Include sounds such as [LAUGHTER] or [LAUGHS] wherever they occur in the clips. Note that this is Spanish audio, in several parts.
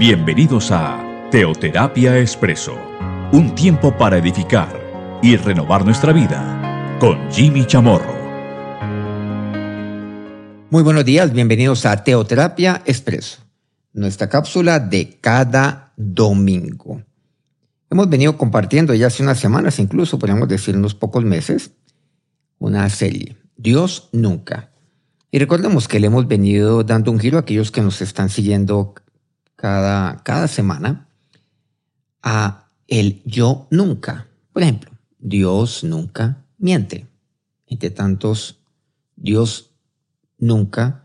Bienvenidos a Teoterapia Expreso, un tiempo para edificar y renovar nuestra vida con Jimmy Chamorro. Muy buenos días, bienvenidos a Teoterapia Expreso, nuestra cápsula de cada domingo. Hemos venido compartiendo ya hace unas semanas, incluso podríamos decir unos pocos meses, una serie, Dios nunca. Y recordemos que le hemos venido dando un giro a aquellos que nos están siguiendo cada, cada semana a el yo nunca. Por ejemplo, Dios nunca miente. Entre tantos, Dios nunca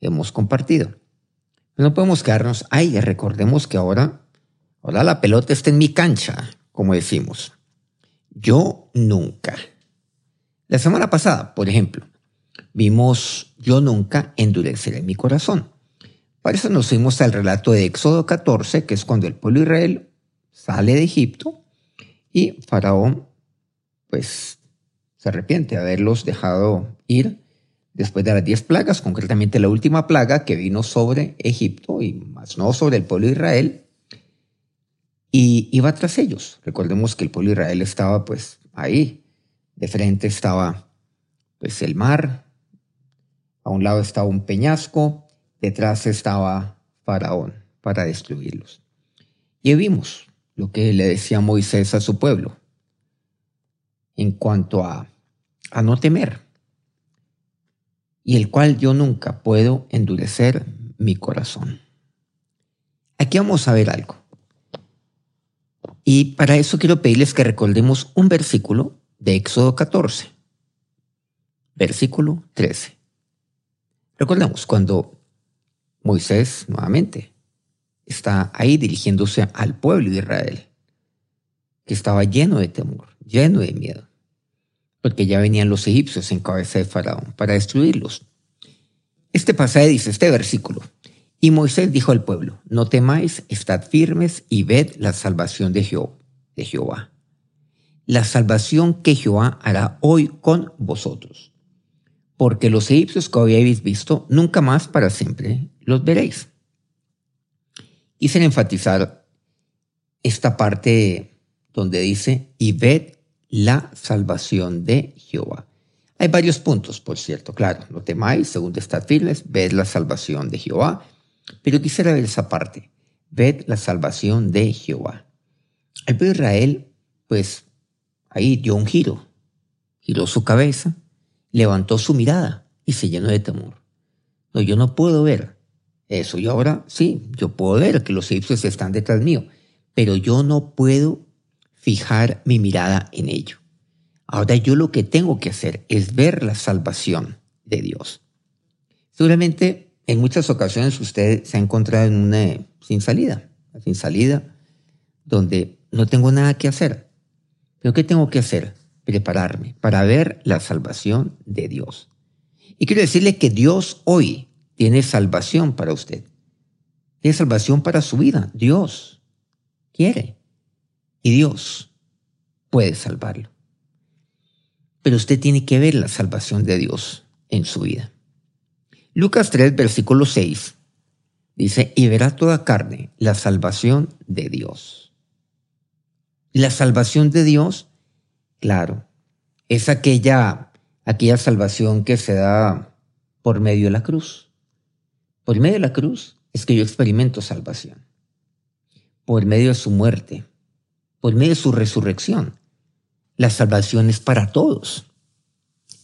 hemos compartido. No podemos quedarnos ahí. Recordemos que ahora, ahora la pelota está en mi cancha, como decimos. Yo nunca. La semana pasada, por ejemplo, vimos yo nunca endureceré mi corazón. Para eso nos fuimos al relato de Éxodo 14, que es cuando el pueblo Israel sale de Egipto y Faraón, pues, se arrepiente de haberlos dejado ir después de las diez plagas, concretamente la última plaga que vino sobre Egipto y más no sobre el pueblo de Israel, y iba tras ellos. Recordemos que el pueblo de Israel estaba pues ahí, de frente estaba pues el mar, a un lado estaba un peñasco, detrás estaba Faraón para destruirlos. Y vimos lo que le decía Moisés a su pueblo en cuanto a, a no temer, y el cual yo nunca puedo endurecer mi corazón. Aquí vamos a ver algo. Y para eso quiero pedirles que recordemos un versículo de Éxodo 14, versículo 13. Recordemos cuando Moisés, nuevamente, está ahí dirigiéndose al pueblo de Israel, que estaba lleno de temor, lleno de miedo, porque ya venían los egipcios en cabeza de Faraón para destruirlos. Este pasaje dice, este versículo, y Moisés dijo al pueblo, no temáis, estad firmes y ved la salvación de, de Jehová. La salvación que Jehová hará hoy con vosotros. Porque los egipcios que habéis visto, nunca más para siempre los veréis. Quise enfatizar esta parte donde dice, y ved la salvación de Jehová. Hay varios puntos, por cierto, claro, no temáis, según estad firmes, ved la salvación de Jehová, pero quisiera ver esa parte, ved la salvación de Jehová. El pueblo de Israel, pues, ahí dio un giro, giró su cabeza, levantó su mirada y se llenó de temor. No, yo no puedo ver eso. Y ahora sí, yo puedo ver que los egipcios están detrás mío, pero yo no puedo fijar mi mirada en ello. Ahora yo lo que tengo que hacer es ver la salvación de Dios. Seguramente en muchas ocasiones usted se ha encontrado en una sin salida, sin salida, donde no tengo nada que hacer. ¿Pero qué tengo que hacer? Prepararme para ver la salvación de Dios. Y quiero decirle que Dios hoy tiene salvación para usted. Tiene salvación para su vida. Dios quiere. Y Dios puede salvarlo. Pero usted tiene que ver la salvación de Dios en su vida. Lucas 3, versículo 6 dice, y verá toda carne la salvación de Dios. La salvación de Dios, claro, es aquella, aquella salvación que se da por medio de la cruz. Por medio de la cruz es que yo experimento salvación. Por medio de su muerte, por medio de su resurrección. La salvación es para todos.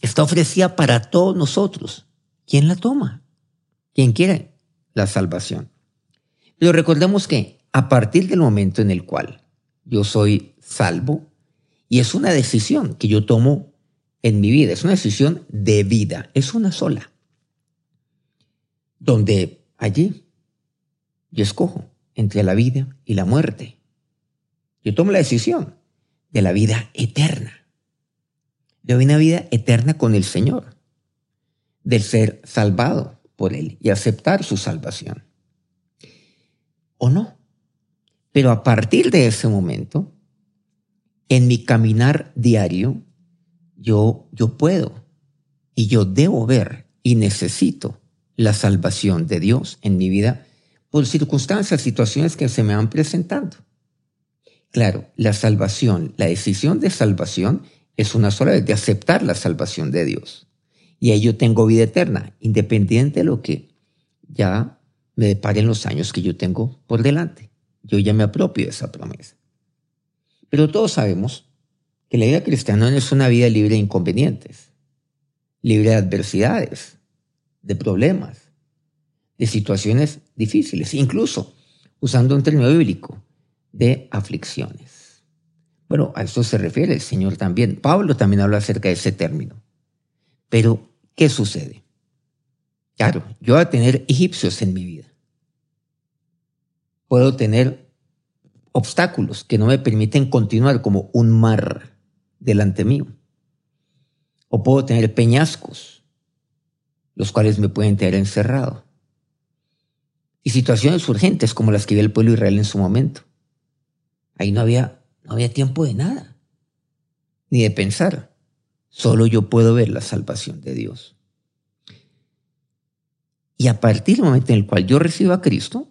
Está ofrecida para todos nosotros. ¿Quién la toma? ¿Quién quiere la salvación? Pero recordemos que a partir del momento en el cual yo soy salvo, y es una decisión que yo tomo en mi vida, es una decisión de vida, es una sola donde allí yo escojo entre la vida y la muerte. Yo tomo la decisión de la vida eterna, de una vida eterna con el Señor, de ser salvado por Él y aceptar su salvación. ¿O no? Pero a partir de ese momento, en mi caminar diario, yo, yo puedo y yo debo ver y necesito la salvación de Dios en mi vida por circunstancias, situaciones que se me van presentando. Claro, la salvación, la decisión de salvación es una sola vez de aceptar la salvación de Dios. Y ahí yo tengo vida eterna, independiente de lo que ya me deparen los años que yo tengo por delante. Yo ya me apropio de esa promesa. Pero todos sabemos que la vida cristiana no es una vida libre de inconvenientes, libre de adversidades, de problemas, de situaciones difíciles, incluso usando un término bíblico, de aflicciones. Bueno, a eso se refiere el Señor también. Pablo también habla acerca de ese término. Pero, ¿qué sucede? Claro, yo voy a tener egipcios en mi vida. Puedo tener obstáculos que no me permiten continuar como un mar delante mío. O puedo tener peñascos, los cuales me pueden tener encerrado y situaciones urgentes como las que vio el pueblo Israel en su momento. Ahí no había, no había tiempo de nada, ni de pensar. Solo yo puedo ver la salvación de Dios. Y a partir del momento en el cual yo recibo a Cristo,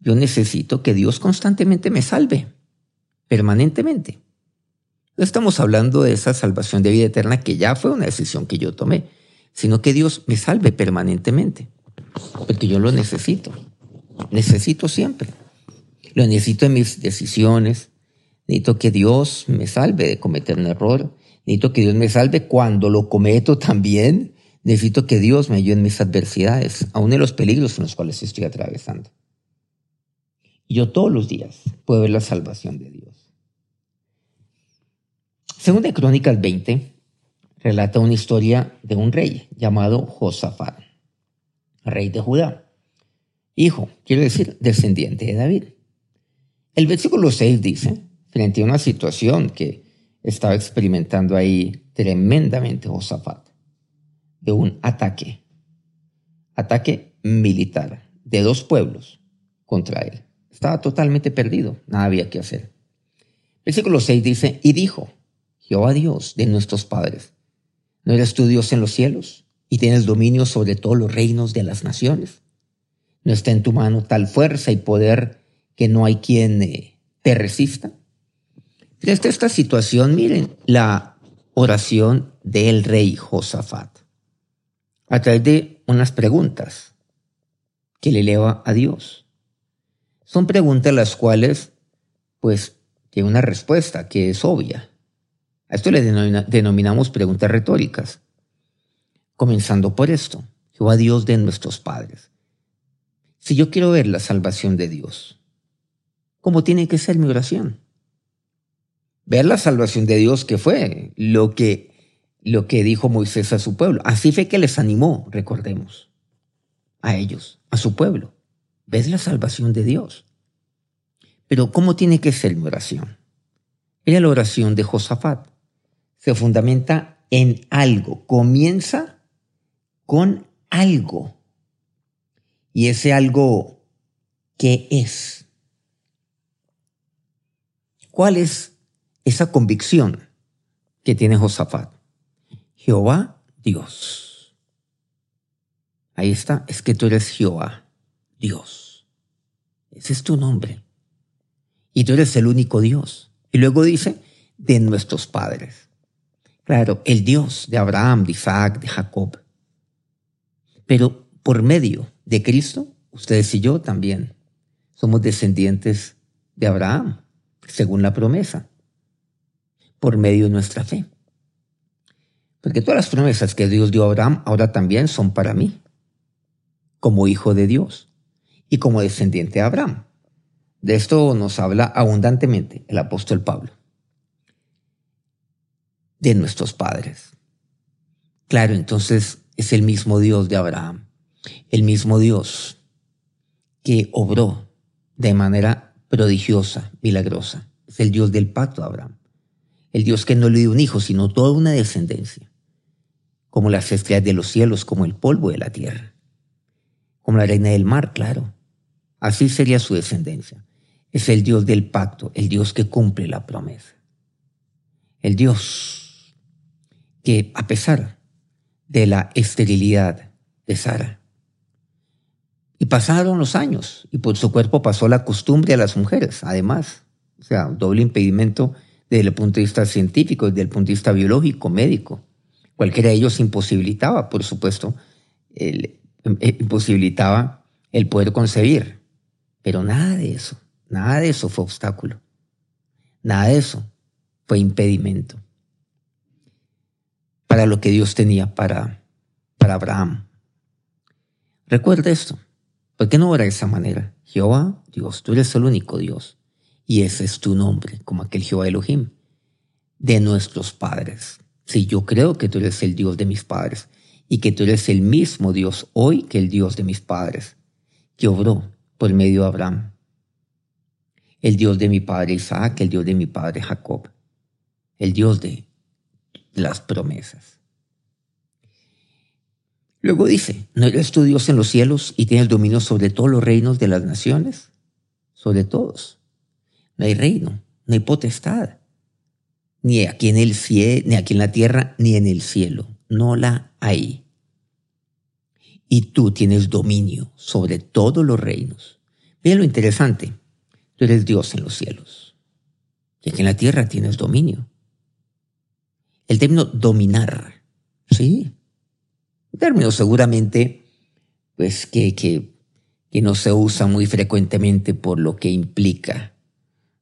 yo necesito que Dios constantemente me salve, permanentemente. No estamos hablando de esa salvación de vida eterna que ya fue una decisión que yo tomé, sino que Dios me salve permanentemente porque yo lo necesito. Necesito siempre. Lo necesito en mis decisiones. Necesito que Dios me salve de cometer un error. Necesito que Dios me salve cuando lo cometo también. Necesito que Dios me ayude en mis adversidades, aún en los peligros en los cuales estoy atravesando. Yo todos los días puedo ver la salvación de Dios. Según de Crónicas 20, relata una historia de un rey llamado Josafat rey de Judá. Hijo, quiere decir descendiente de David. El versículo 6 dice, frente a una situación que estaba experimentando ahí tremendamente Josafat, de un ataque, ataque militar de dos pueblos contra él. Estaba totalmente perdido, nada había que hacer. Versículo 6 dice, y dijo, Jehová Dios de nuestros padres, ¿no eres tú Dios en los cielos? y tienes dominio sobre todos los reinos de las naciones. No está en tu mano tal fuerza y poder que no hay quien eh, te resista. Desde esta situación, miren la oración del rey Josafat a través de unas preguntas que le eleva a Dios. Son preguntas las cuales, pues, tiene una respuesta que es obvia. A esto le denominamos preguntas retóricas. Comenzando por esto, Jehová Dios de nuestros padres. Si yo quiero ver la salvación de Dios, ¿cómo tiene que ser mi oración? Ver la salvación de Dios que fue lo que, lo que dijo Moisés a su pueblo. Así fue que les animó, recordemos, a ellos, a su pueblo. ¿Ves la salvación de Dios? Pero ¿cómo tiene que ser mi oración? Era la oración de Josafat. Se fundamenta en algo. Comienza con algo. Y ese algo, ¿qué es? ¿Cuál es esa convicción que tiene Josafat? Jehová Dios. Ahí está, es que tú eres Jehová, Dios. Ese es tu nombre. Y tú eres el único Dios. Y luego dice, de nuestros padres. Claro, el Dios de Abraham, de Isaac, de Jacob. Pero por medio de Cristo, ustedes y yo también somos descendientes de Abraham, según la promesa, por medio de nuestra fe. Porque todas las promesas que Dios dio a Abraham ahora también son para mí, como hijo de Dios y como descendiente de Abraham. De esto nos habla abundantemente el apóstol Pablo. De nuestros padres. Claro, entonces es el mismo Dios de Abraham, el mismo Dios que obró de manera prodigiosa, milagrosa. Es el Dios del pacto de Abraham, el Dios que no le dio un hijo, sino toda una descendencia, como las estrellas de los cielos, como el polvo de la tierra, como la reina del mar, claro. Así sería su descendencia. Es el Dios del pacto, el Dios que cumple la promesa. El Dios que a pesar de la esterilidad de Sara. Y pasaron los años y por su cuerpo pasó la costumbre a las mujeres, además. O sea, doble impedimento desde el punto de vista científico, desde el punto de vista biológico, médico. Cualquiera de ellos imposibilitaba, por supuesto, eh, imposibilitaba el poder concebir. Pero nada de eso, nada de eso fue obstáculo. Nada de eso fue impedimento para lo que Dios tenía para, para Abraham. Recuerda esto. ¿Por qué no ora de esa manera? Jehová, Dios, tú eres el único Dios. Y ese es tu nombre, como aquel Jehová Elohim, de nuestros padres. Si yo creo que tú eres el Dios de mis padres y que tú eres el mismo Dios hoy que el Dios de mis padres, que obró por medio de Abraham. El Dios de mi padre Isaac, el Dios de mi padre Jacob, el Dios de las promesas. Luego dice, ¿no eres tu Dios en los cielos y tienes dominio sobre todos los reinos de las naciones? Sobre todos. No hay reino, no hay potestad. Ni aquí en el cielo, ni aquí en la tierra, ni en el cielo. No la hay. Y tú tienes dominio sobre todos los reinos. Mira lo interesante. Tú eres Dios en los cielos. Y aquí en la tierra tienes dominio. El término dominar, ¿sí? término seguramente pues que, que, que no se usa muy frecuentemente por lo que implica.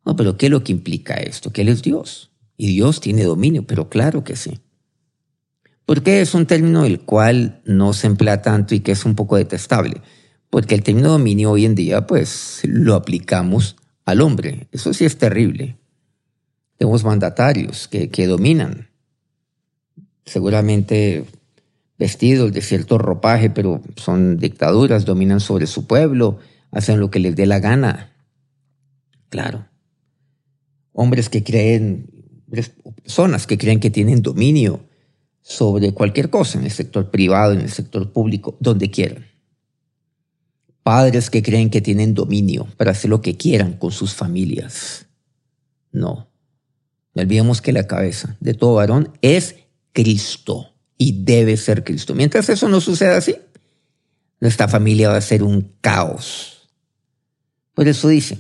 No, pero ¿qué es lo que implica esto? Que Él es Dios. Y Dios tiene dominio, pero claro que sí. Porque es un término el cual no se emplea tanto y que es un poco detestable. Porque el término dominio hoy en día, pues, lo aplicamos al hombre. Eso sí es terrible. Tenemos mandatarios que, que dominan. Seguramente vestidos de cierto ropaje, pero son dictaduras, dominan sobre su pueblo, hacen lo que les dé la gana. Claro. Hombres que creen, personas que creen que tienen dominio sobre cualquier cosa, en el sector privado, en el sector público, donde quieran. Padres que creen que tienen dominio para hacer lo que quieran con sus familias. No. No olvidemos que la cabeza de todo varón es Cristo y debe ser Cristo. Mientras eso no suceda así, nuestra familia va a ser un caos. Por eso dice,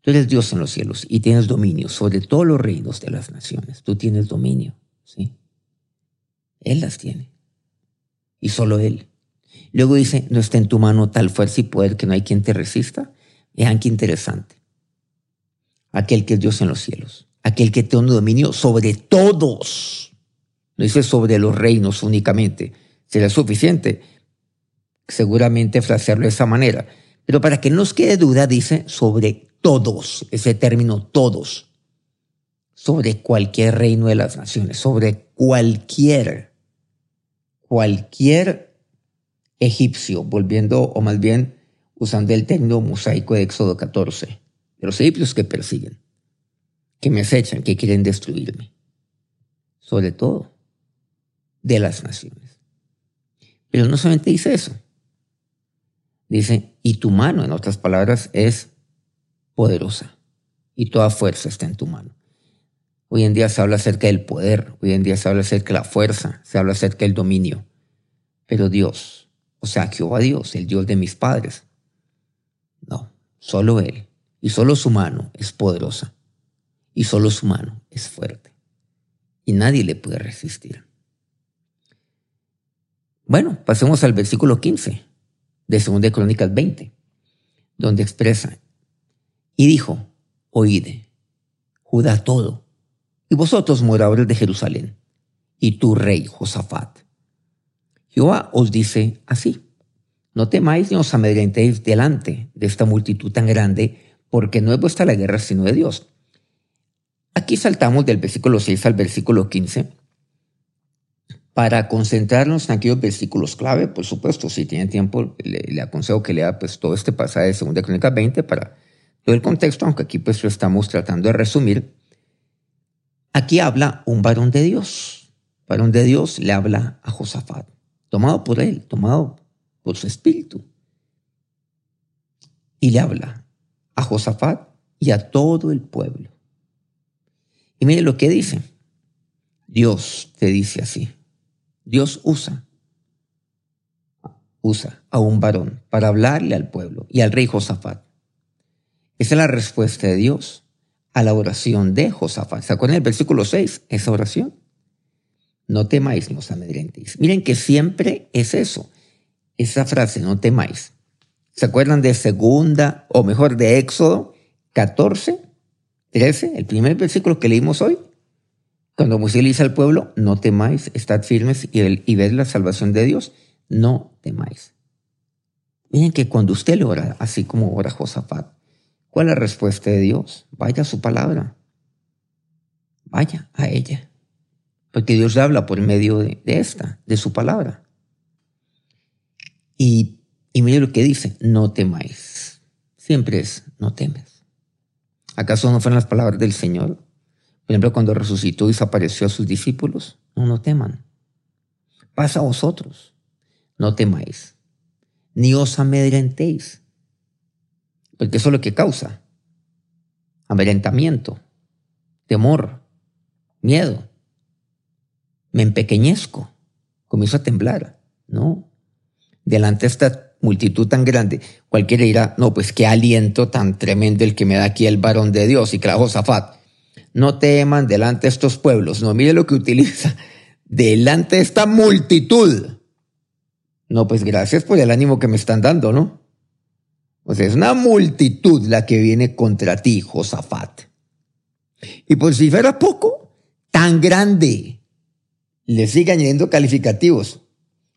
tú eres Dios en los cielos y tienes dominio sobre todos los reinos de las naciones. Tú tienes dominio, ¿sí? Él las tiene. Y solo Él. Luego dice, no está en tu mano tal fuerza y poder que no hay quien te resista. Vean qué interesante. Aquel que es Dios en los cielos. Aquel que tiene dominio sobre todos no dice sobre los reinos únicamente. Será suficiente seguramente frasearlo de esa manera. Pero para que no nos quede duda, dice sobre todos, ese término todos, sobre cualquier reino de las naciones, sobre cualquier, cualquier egipcio, volviendo, o más bien usando el término mosaico de Éxodo 14, de los egipcios que persiguen, que me acechan, que quieren destruirme. Sobre todo, de las naciones. Pero no solamente dice eso. Dice, y tu mano, en otras palabras, es poderosa. Y toda fuerza está en tu mano. Hoy en día se habla acerca del poder, hoy en día se habla acerca de la fuerza, se habla acerca del dominio. Pero Dios, o sea, Jehová Dios, el Dios de mis padres, no, solo Él, y solo su mano es poderosa, y solo su mano es fuerte, y nadie le puede resistir. Bueno, pasemos al versículo 15 de 2 Crónicas 20, donde expresa, y dijo, oíd, Judá todo, y vosotros moradores de Jerusalén, y tu rey Josafat. Jehová os dice así, no temáis ni os amedrentéis delante de esta multitud tan grande, porque no es vuestra la guerra sino de Dios. Aquí saltamos del versículo 6 al versículo 15, para concentrarnos en aquellos versículos clave, por supuesto, si tiene tiempo, le, aconsejo que lea pues, todo este pasaje de 2 Crónicas 20 para todo el contexto, aunque aquí pues lo estamos tratando de resumir. Aquí habla un varón de Dios. Varón de Dios le habla a Josafat, tomado por él, tomado por su espíritu. Y le habla a Josafat y a todo el pueblo. Y mire lo que dice. Dios te dice así. Dios usa usa a un varón para hablarle al pueblo y al rey Josafat. Esa es la respuesta de Dios a la oración de Josafat. ¿Se acuerdan el versículo 6? Esa oración. No temáis ni os amedrentéis. Miren que siempre es eso. Esa frase, no temáis. ¿Se acuerdan de segunda, o mejor, de Éxodo 14, 13, el primer versículo que leímos hoy? Cuando Moisés dice al pueblo, no temáis, estad firmes y, y ved la salvación de Dios, no temáis. Miren que cuando usted le ora, así como ora Josafat, ¿cuál es la respuesta de Dios? Vaya a su palabra. Vaya a ella. Porque Dios habla por medio de, esta, de su palabra. Y, y mire lo que dice, no temáis. Siempre es, no temes. ¿Acaso no fueron las palabras del Señor? Por ejemplo, cuando resucitó y desapareció a sus discípulos. No, no teman. Pasa a vosotros. No temáis. Ni os amedrentéis. Porque eso es lo que causa. Amedrentamiento, temor, miedo. Me empequeñezco, comienzo a temblar. No. Delante de esta multitud tan grande, cualquiera dirá, no, pues qué aliento tan tremendo el que me da aquí el varón de Dios. Y claro, Josafat, no teman delante de estos pueblos. No, mire lo que utiliza. Delante de esta multitud. No, pues gracias por el ánimo que me están dando, ¿no? O sea, es una multitud la que viene contra ti, Josafat. Y por si fuera poco, tan grande. Le sigue añadiendo calificativos.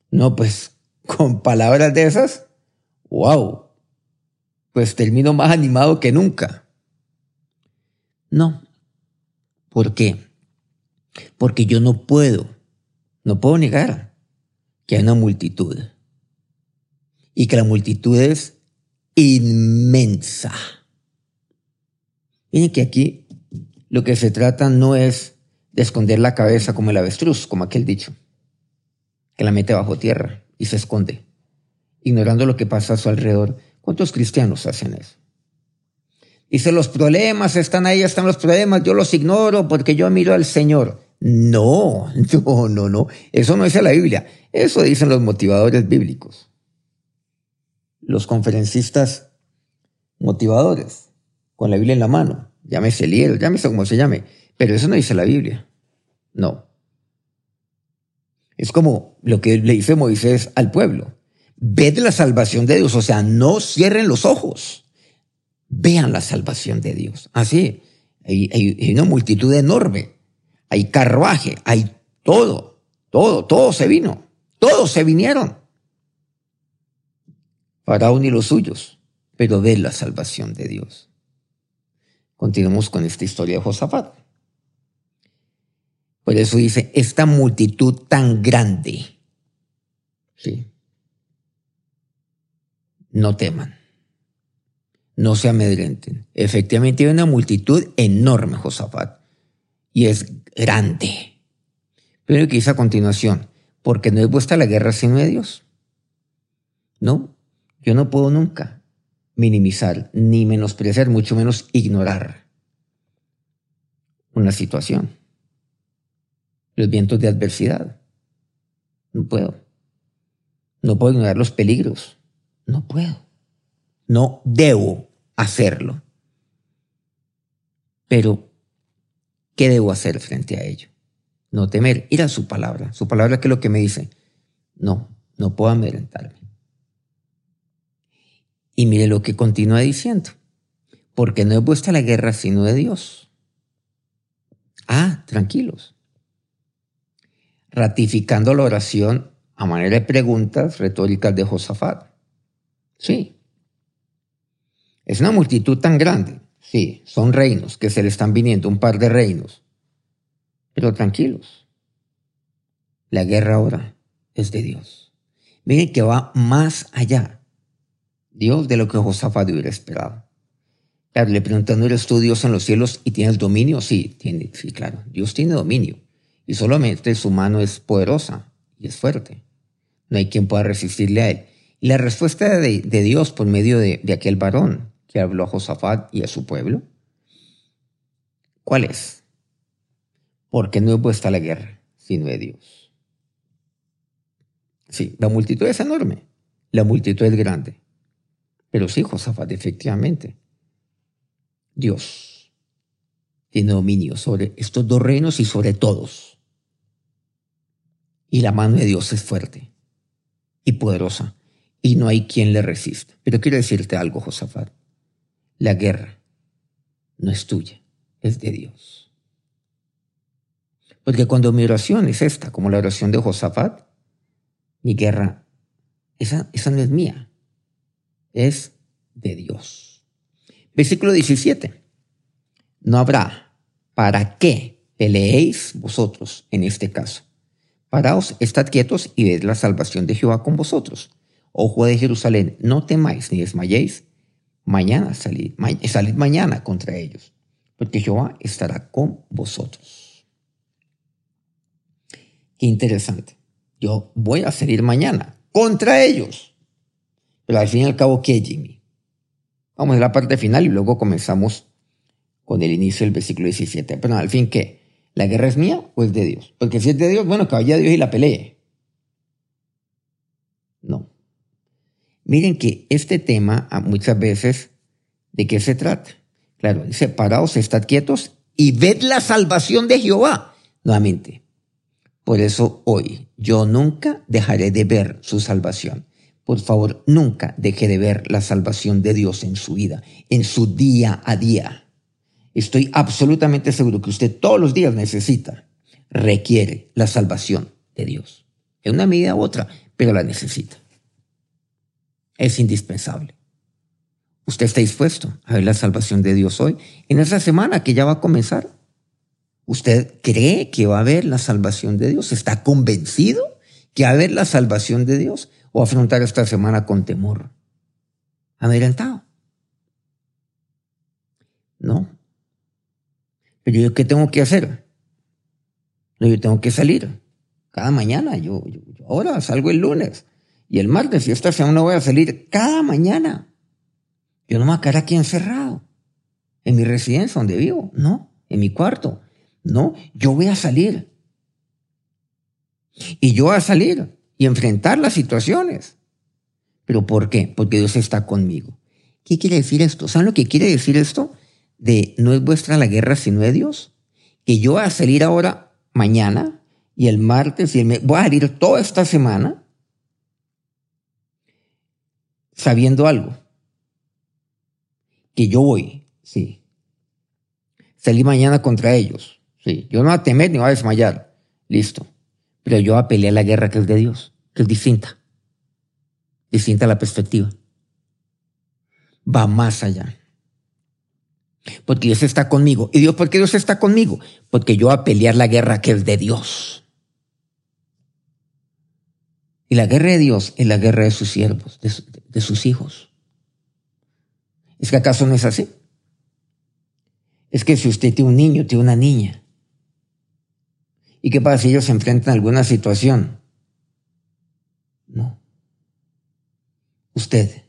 No, pues [LAUGHS] con palabras de esas, wow. Pues termino más animado que nunca. No, ¿Por qué? Porque yo no puedo, no puedo negar que hay una multitud y que la multitud es inmensa. Miren que aquí lo que se trata no es de esconder la cabeza como el avestruz, como aquel dicho, que la mete bajo tierra y se esconde, ignorando lo que pasa a su alrededor. ¿Cuántos cristianos hacen eso? Dice, los problemas están ahí, están los problemas, yo los ignoro porque yo miro al Señor. No, [LAUGHS] no, no, no. Eso no dice la Biblia. Eso dicen los motivadores bíblicos. Los conferencistas motivadores, con la Biblia en la mano. Llámese líder, llámese como se llame. Pero eso no dice la Biblia. No. Es como lo que le dice Moisés al pueblo. Ved la salvación de Dios, o sea, no cierren los ojos vean la salvación de Dios. Así, hay, una multitud enorme, hay carruaje, hay todo, todo, todo se vino, todos se vinieron. Faraón y los suyos, pero ve la salvación de Dios. Continuamos con esta historia de Josafat. Por eso dice, esta multitud tan grande, ¿sí? no teman no se amedrenten. Efectivamente hay una multitud enorme, Josafat, y es grande. Pero que dice a continuación, porque no es vuestra la guerra sino de Dios. No, yo no puedo nunca minimizar, ni menospreciar, mucho menos ignorar una situación. Los vientos de adversidad. No puedo. No puedo ignorar los peligros. No puedo. No debo hacerlo. Pero, ¿qué debo hacer frente a ello? No temer, ir a su palabra. Su palabra que es lo que me dice. No, no puedo amedrentarme. Y mire lo que continúa diciendo. Porque no es vuestra la guerra sino de Dios. Ah, tranquilos. Ratificando la oración a manera de preguntas retóricas de Josafat. Sí, es una multitud tan grande. Sí, son reinos que se le están viniendo, un par de reinos. Pero tranquilos. La guerra ahora es de Dios. Miren que va más allá. Dios de lo que Josafat hubiera esperado. Le preguntan, ¿no eres tú Dios en los cielos y tienes dominio? Sí, tiene, sí, claro. Dios tiene dominio. Y solamente su mano es poderosa y es fuerte. No hay quien pueda resistirle a él. Y la respuesta de, Dios por medio de, de aquel varón que habló a Josafat y a su pueblo? ¿Cuál es? Porque no es vuestra la guerra, sino de Dios. Sí, la multitud es enorme. la multitud es grande. Pero sí, Josafat, efectivamente, Dios tiene dominio sobre estos dos reinos y sobre todos. Y la mano de Dios es fuerte y poderosa y no hay quien le resista. Pero quiero decirte algo, Josafat. La guerra no es tuya, es de Dios. Porque cuando mi oración es esta, como la oración de Josafat, mi guerra, esa, esa no es mía, es de Dios. Versículo 17. No habrá para qué peleéis vosotros en este caso. Paraos, estad quietos y ved la salvación de Jehová con vosotros Ojo de Jerusalén, no temáis ni desmayéis. Mañana salid, salid mañana contra ellos, porque Jehová estará con vosotros. Qué interesante. Yo voy a salir mañana contra ellos. Pero al fin y al cabo, ¿qué, Jimmy? Vamos a la parte final y luego comenzamos con el inicio del versículo 17. Pero al fin, ¿qué? ¿La guerra es mía o es de Dios? Porque si es de Dios, bueno, que vaya Dios y la pelee. No. Miren que este tema ah, muchas veces, ¿de qué se trata? Claro, dice, paraos, estad quietos y ved la salvación de Jehová. Nuevamente, por eso hoy yo nunca dejaré de ver su salvación. Por favor, nunca deje de ver la salvación de Dios en su vida, en su día a día. Estoy absolutamente seguro que usted todos los días necesita, requiere la salvación de Dios. En una medida u otra, pero la necesita es indispensable. ¿Usted está dispuesto a ver la salvación de Dios hoy? En esa semana que ya va a comenzar. ¿Usted cree que va a haber la salvación de Dios? ¿Está convencido que va a haber la salvación de Dios? ¿O afrontar esta semana con temor? Adelantado. No. Pero yo, ¿qué tengo que hacer? No, yo tengo que salir. Cada mañana. yo ahora salgo el lunes y el martes y esta semana voy a salir cada mañana. Yo no me voy quedar aquí encerrado, en mi residencia donde vivo, no, en mi cuarto. No, yo voy a salir. Y yo voy a salir y enfrentar las situaciones. ¿Pero por qué? Porque Dios está conmigo. ¿Qué quiere decir esto? ¿Saben lo que quiere decir esto? De no es vuestra la guerra sino de Dios. Que yo voy a salir ahora mañana y el martes y el mes, voy a salir toda esta semana sabiendo algo. Que yo voy, sí. Salí mañana contra ellos, sí. Yo no voy a temer ni voy a desmayar, listo. Pero yo voy a pelear la guerra que es de Dios, que es distinta. Distinta la perspectiva. Va más allá. Porque Dios está conmigo. ¿Y Dios por qué Dios está conmigo? Porque yo voy a pelear la guerra que es de Dios. Y la guerra de Dios es la guerra de sus siervos, de, sus hijos. ¿Es que acaso no es así? Es que si usted tiene un niño, tiene una niña. ¿Y qué pasa si ellos se enfrentan a alguna situación? No. Usted.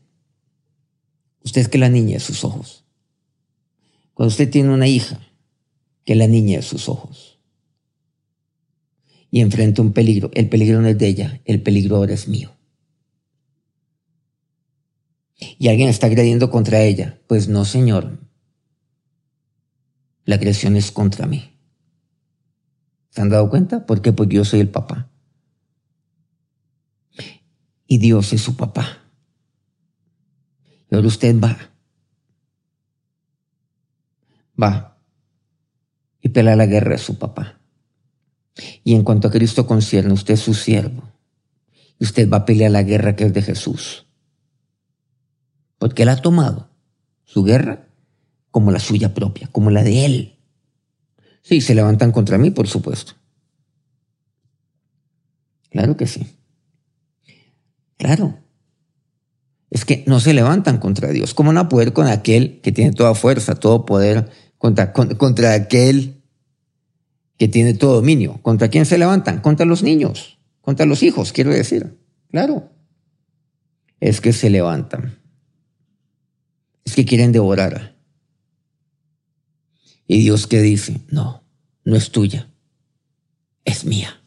Usted que la niña de sus ojos. Cuando usted tiene una hija, que la niña de sus ojos y enfrenta un peligro. El peligro no es de ella, el peligro ahora es mío. Y alguien está agrediendo contra ella. Pues no, Señor. La agresión es contra mí. ¿Se han dado cuenta? ¿Por qué? Porque yo soy el papá. Y Dios es su papá. Y ahora usted va. Va. Y pelea la guerra a su papá. Y en cuanto a Cristo concierne, usted es su siervo. Y usted va a pelear la guerra que es de Jesús. Porque Él ha tomado su guerra como la suya propia, como la de Él. Sí, se levantan contra mí, por supuesto. Claro que sí. Claro. Es que no se levantan contra Dios. ¿Cómo no poder con aquel que tiene toda fuerza, todo poder, contra, contra aquel que tiene todo dominio. ¿Contra quién se levantan? Contra los niños, contra los hijos, quiero decir. Claro. Es que se levantan. Es que quieren devorar. Y Dios que dice, no, no es tuya, es mía.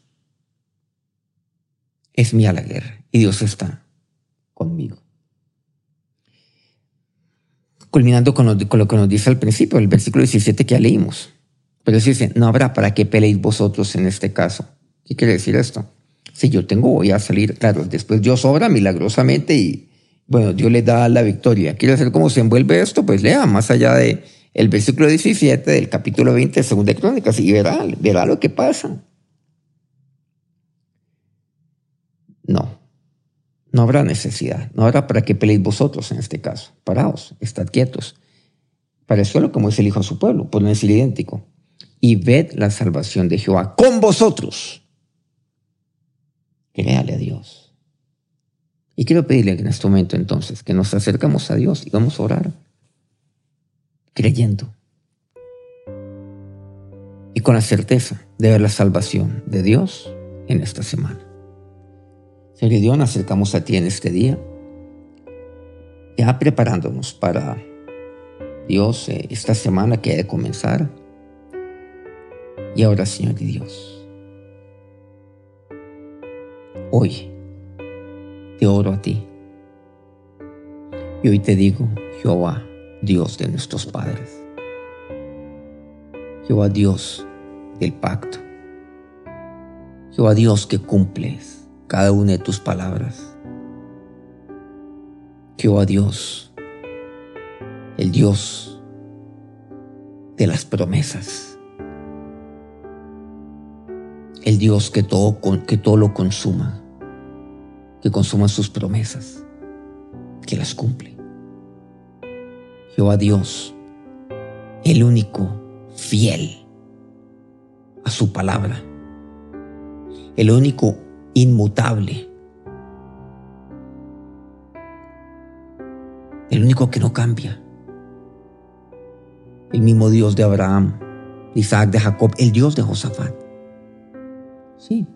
Es mía la guerra. Y Dios está conmigo. Culminando con lo, que nos dice al principio, el versículo 17 que ya leímos. Pero dice, no habrá para qué peleéis vosotros en este caso. ¿Qué quiere decir esto? Si yo tengo, voy a salir, claro, después Dios obra milagrosamente y, bueno, Dios le da la victoria. ¿Quiere decir cómo se envuelve esto? Pues lea más allá de el versículo 17 del capítulo 20 de Segunda Crónicas y verá, verá lo que pasa. No, no habrá necesidad, no habrá para qué peleéis vosotros en este caso. Paraos, estad quietos. Para como es el Hijo a su pueblo, por no decir idéntico y ved la salvación de Jehová con vosotros. Créale a Dios. Y quiero pedirle en este momento entonces que nos acercamos a Dios y vamos a orar creyendo y con la certeza de ver la salvación de Dios en esta semana. Señor Dios, nos acercamos a ti en este día, ya preparándonos para Dios eh, esta semana que ha de comenzar y ahora, Señor Dios, hoy te oro a ti. Y hoy te digo, Jehová, Dios de nuestros padres. Jehová Dios del pacto. Jehová Dios que cumples cada una de tus palabras. Jehová Dios, el Dios de las promesas el Dios que todo, que todo lo consuma, que consuma sus promesas, que las cumple. Jehová Dios, el único fiel a su palabra, el único inmutable, el único que no cambia, el mismo Dios de Abraham, Isaac, de Jacob, el Dios de Josafat. Sí.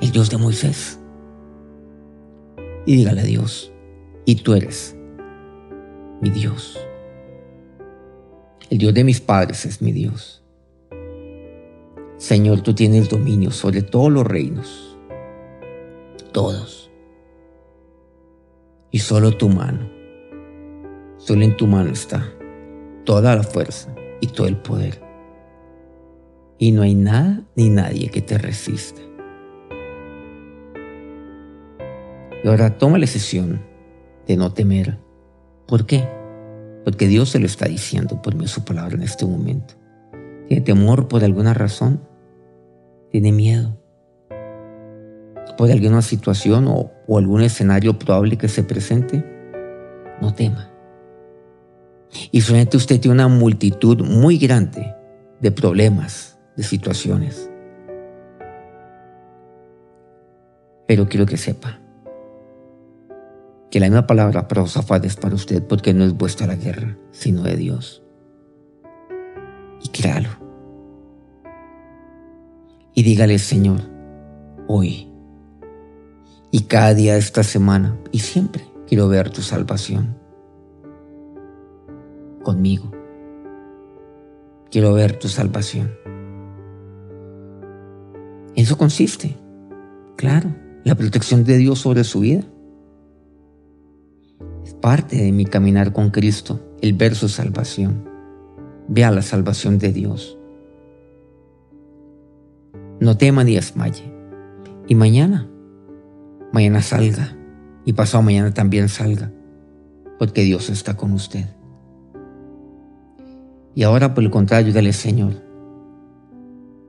El Dios de Moisés. Y dígale a Dios, y tú eres mi Dios. El Dios de mis padres es mi Dios. Señor, tú tienes dominio sobre todos los reinos. Todos. Y solo tu mano. Solo en tu mano está toda la fuerza y todo el poder y no hay nada ni nadie que te resista. Y ahora toma la decisión de no temer. ¿Por qué? Porque Dios se lo está diciendo por mí su palabra en este momento. ¿Tiene temor por alguna razón? ¿Tiene miedo? ¿Por alguna situación o, algún escenario probable que se presente? No tema. Y solamente usted tiene una multitud muy grande de problemas, de situaciones. Pero quiero que sepa que la misma palabra para Josafat es para usted porque no es vuestra la guerra, sino de Dios. Y créalo. Y dígale, Señor, hoy y cada día de esta semana y siempre quiero ver tu salvación conmigo. Quiero ver tu salvación. Eso consiste, claro, la protección de Dios sobre su vida. Parte de mi caminar con Cristo, el ver su salvación. Vea la salvación de Dios. No tema ni desmaye. Y mañana, mañana salga. Y pasado mañana también salga. Porque Dios está con usted. Y ahora, por el contrario, dale Señor.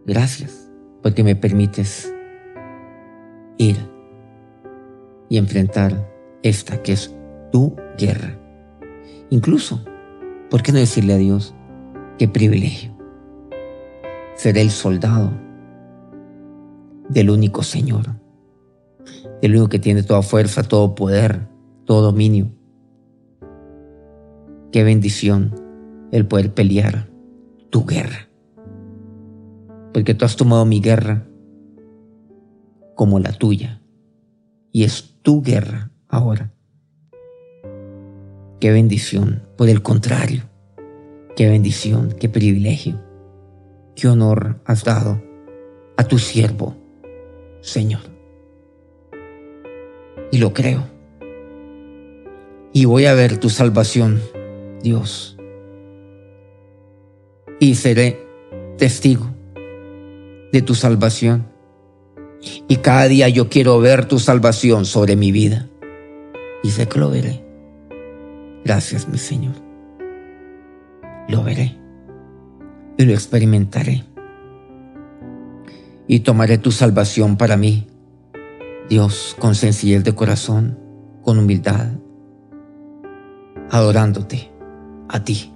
Gracias porque me permites ir y enfrentar esta que es tu guerra. Incluso, ¿por qué no decirle a Dios qué privilegio? Seré el soldado del único Señor, del único que tiene toda fuerza, todo poder, todo dominio. Qué bendición el poder pelear tu guerra porque tú has tomado mi guerra como la tuya, y es tu guerra ahora. Qué bendición, por el contrario, qué bendición, qué privilegio, qué honor has dado a tu siervo, Señor. Y lo creo. Y voy a ver tu salvación, Dios. Y seré testigo de tu salvación. Y cada día yo quiero ver tu salvación sobre mi vida. Y sé que lo veré. Gracias, mi Señor. Lo veré y lo experimentaré. Y tomaré tu salvación para mí, Dios, con sencillez de corazón, con humildad, adorándote a ti.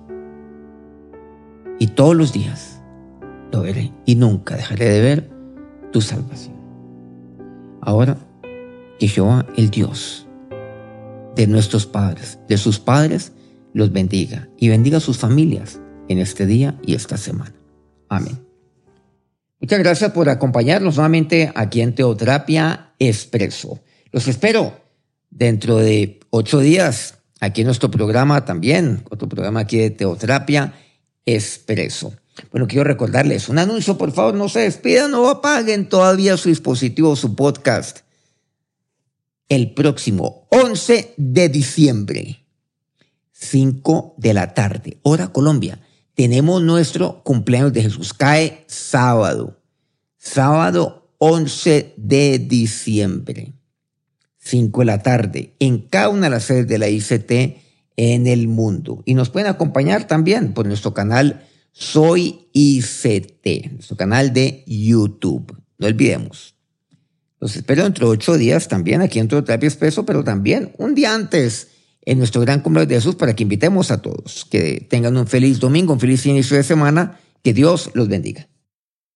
Y todos los días lo veré y nunca dejaré de ver tu salvación. Ahora, que Jehová, el Dios de nuestros padres, de sus padres, los bendiga y bendiga a sus familias en este día y esta semana. Amén. Muchas gracias por acompañarnos nuevamente aquí en Teoterapia Expreso. Los espero dentro de ocho días aquí en nuestro programa también, otro programa aquí de Teoterapia Expreso. Bueno, quiero recordarles un anuncio, por favor, no se despidan, no apaguen todavía su dispositivo, su podcast. El próximo 11 de diciembre, 5 de la tarde, hora Colombia, tenemos nuestro cumpleaños de Jesús. Cae sábado, sábado 11 de diciembre, 5 de la tarde, en cada una de las sedes de la ICT en el mundo. Y nos pueden acompañar también por nuestro canal soy ICT, nuestro canal de YouTube. No olvidemos. Los espero dentro de ocho días también aquí en Terapia Expreso, pero también un día antes en nuestro gran cumpleaños de Jesús para que invitemos a todos. Que tengan un feliz domingo, un feliz inicio de semana. Que Dios los bendiga.